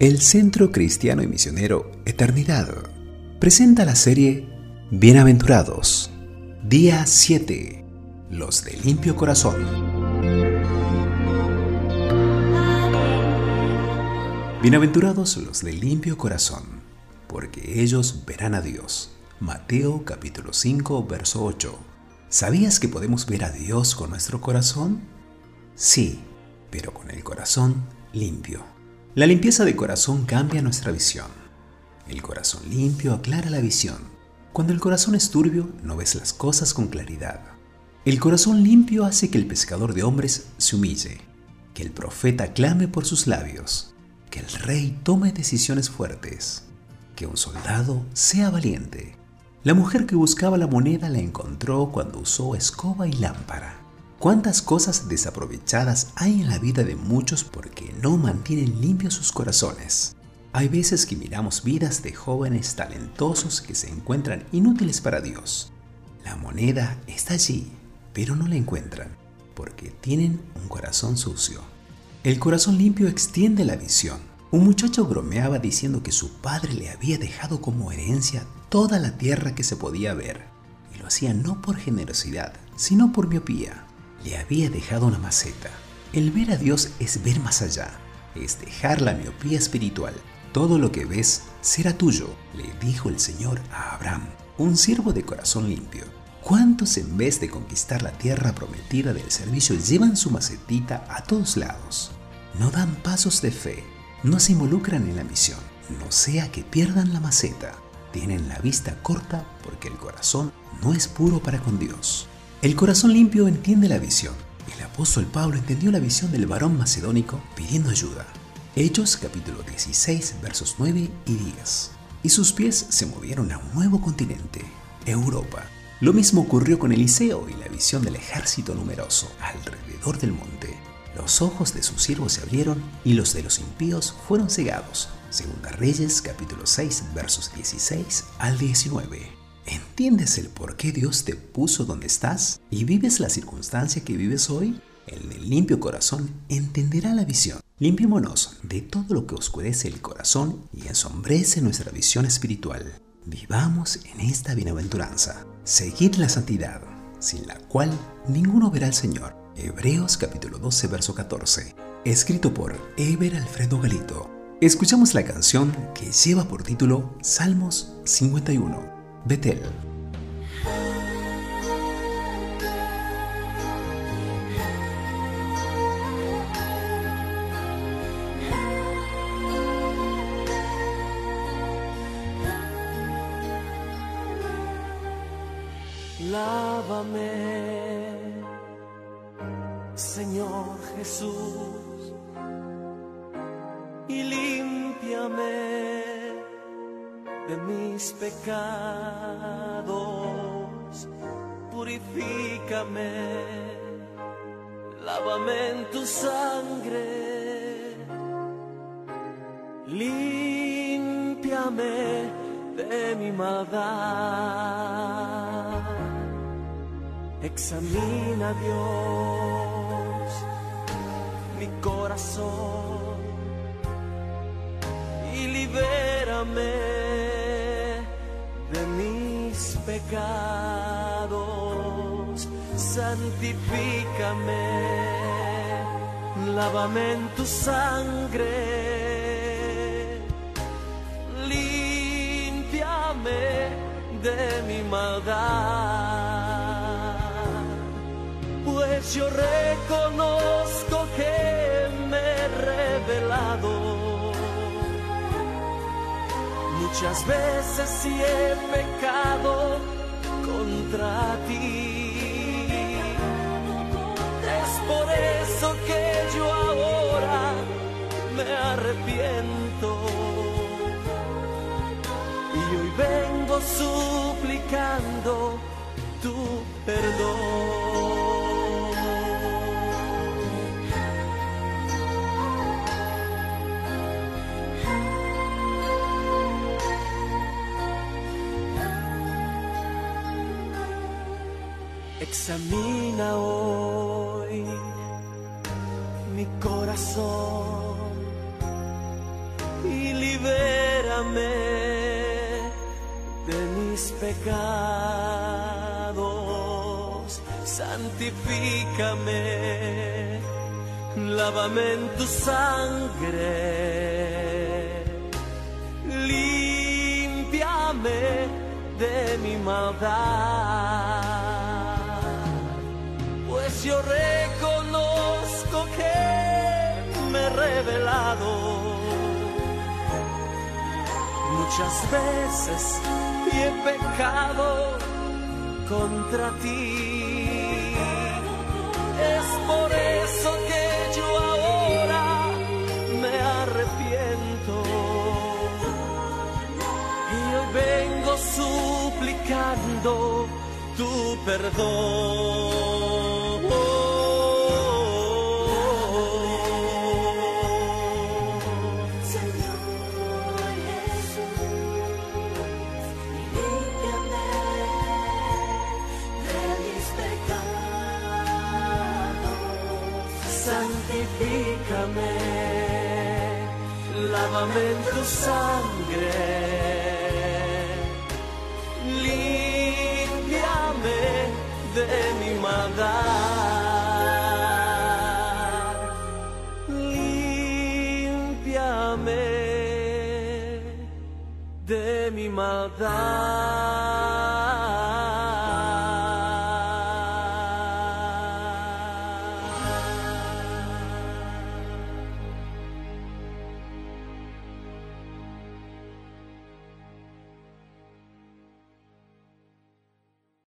El Centro Cristiano y Misionero Eternidad presenta la serie Bienaventurados, día 7, los de limpio corazón. Bienaventurados los de limpio corazón, porque ellos verán a Dios. Mateo capítulo 5, verso 8. ¿Sabías que podemos ver a Dios con nuestro corazón? Sí, pero con el corazón limpio. La limpieza de corazón cambia nuestra visión. El corazón limpio aclara la visión. Cuando el corazón es turbio, no ves las cosas con claridad. El corazón limpio hace que el pescador de hombres se humille, que el profeta clame por sus labios, que el rey tome decisiones fuertes, que un soldado sea valiente. La mujer que buscaba la moneda la encontró cuando usó escoba y lámpara. ¿Cuántas cosas desaprovechadas hay en la vida de muchos porque no mantienen limpios sus corazones? Hay veces que miramos vidas de jóvenes talentosos que se encuentran inútiles para Dios. La moneda está allí, pero no la encuentran porque tienen un corazón sucio. El corazón limpio extiende la visión. Un muchacho bromeaba diciendo que su padre le había dejado como herencia toda la tierra que se podía ver, y lo hacía no por generosidad, sino por miopía le había dejado una maceta. El ver a Dios es ver más allá, es dejar la miopía espiritual. Todo lo que ves será tuyo, le dijo el Señor a Abraham, un siervo de corazón limpio. ¿Cuántos en vez de conquistar la tierra prometida del servicio llevan su macetita a todos lados? No dan pasos de fe, no se involucran en la misión, no sea que pierdan la maceta. Tienen la vista corta porque el corazón no es puro para con Dios. El corazón limpio entiende la visión. El apóstol Pablo entendió la visión del varón macedónico pidiendo ayuda. Hechos capítulo 16 versos 9 y 10. Y sus pies se movieron a un nuevo continente, Europa. Lo mismo ocurrió con Eliseo y la visión del ejército numeroso alrededor del monte. Los ojos de sus siervos se abrieron y los de los impíos fueron cegados. Segunda Reyes capítulo 6 versos 16 al 19. ¿Entiendes el por qué Dios te puso donde estás y vives la circunstancia que vives hoy? El limpio corazón entenderá la visión. Limpiémonos de todo lo que oscurece el corazón y ensombrece nuestra visión espiritual. Vivamos en esta bienaventuranza. Seguid la santidad, sin la cual ninguno verá al Señor. Hebreos capítulo 12, verso 14. Escrito por Eber Alfredo Galito. Escuchamos la canción que lleva por título Salmos 51. Betel. Lávame, Señor Jesús, y límpiame de mis pecados, purifícame, lávame en tu sangre, límpiame de mi maldad. Examina Dios mi corazón y libérame pecados, santifícame, lávame en tu sangre, limpiame de mi maldad, pues yo reconozco que me he revelado Muchas veces sí he pecado contra ti. Es por eso que yo ahora me arrepiento. Y hoy vengo suplicando tu perdón. Examina hoy mi corazón y libérame de mis pecados, santifícame, lávame en tu sangre, límpiame de mi maldad, reconozco que me he revelado muchas veces y he pecado contra ti. Es por eso que yo ahora me arrepiento y hoy vengo suplicando tu perdón. Lávame en tu sangre, límpiame de mi maldad, límpiame de mi maldad.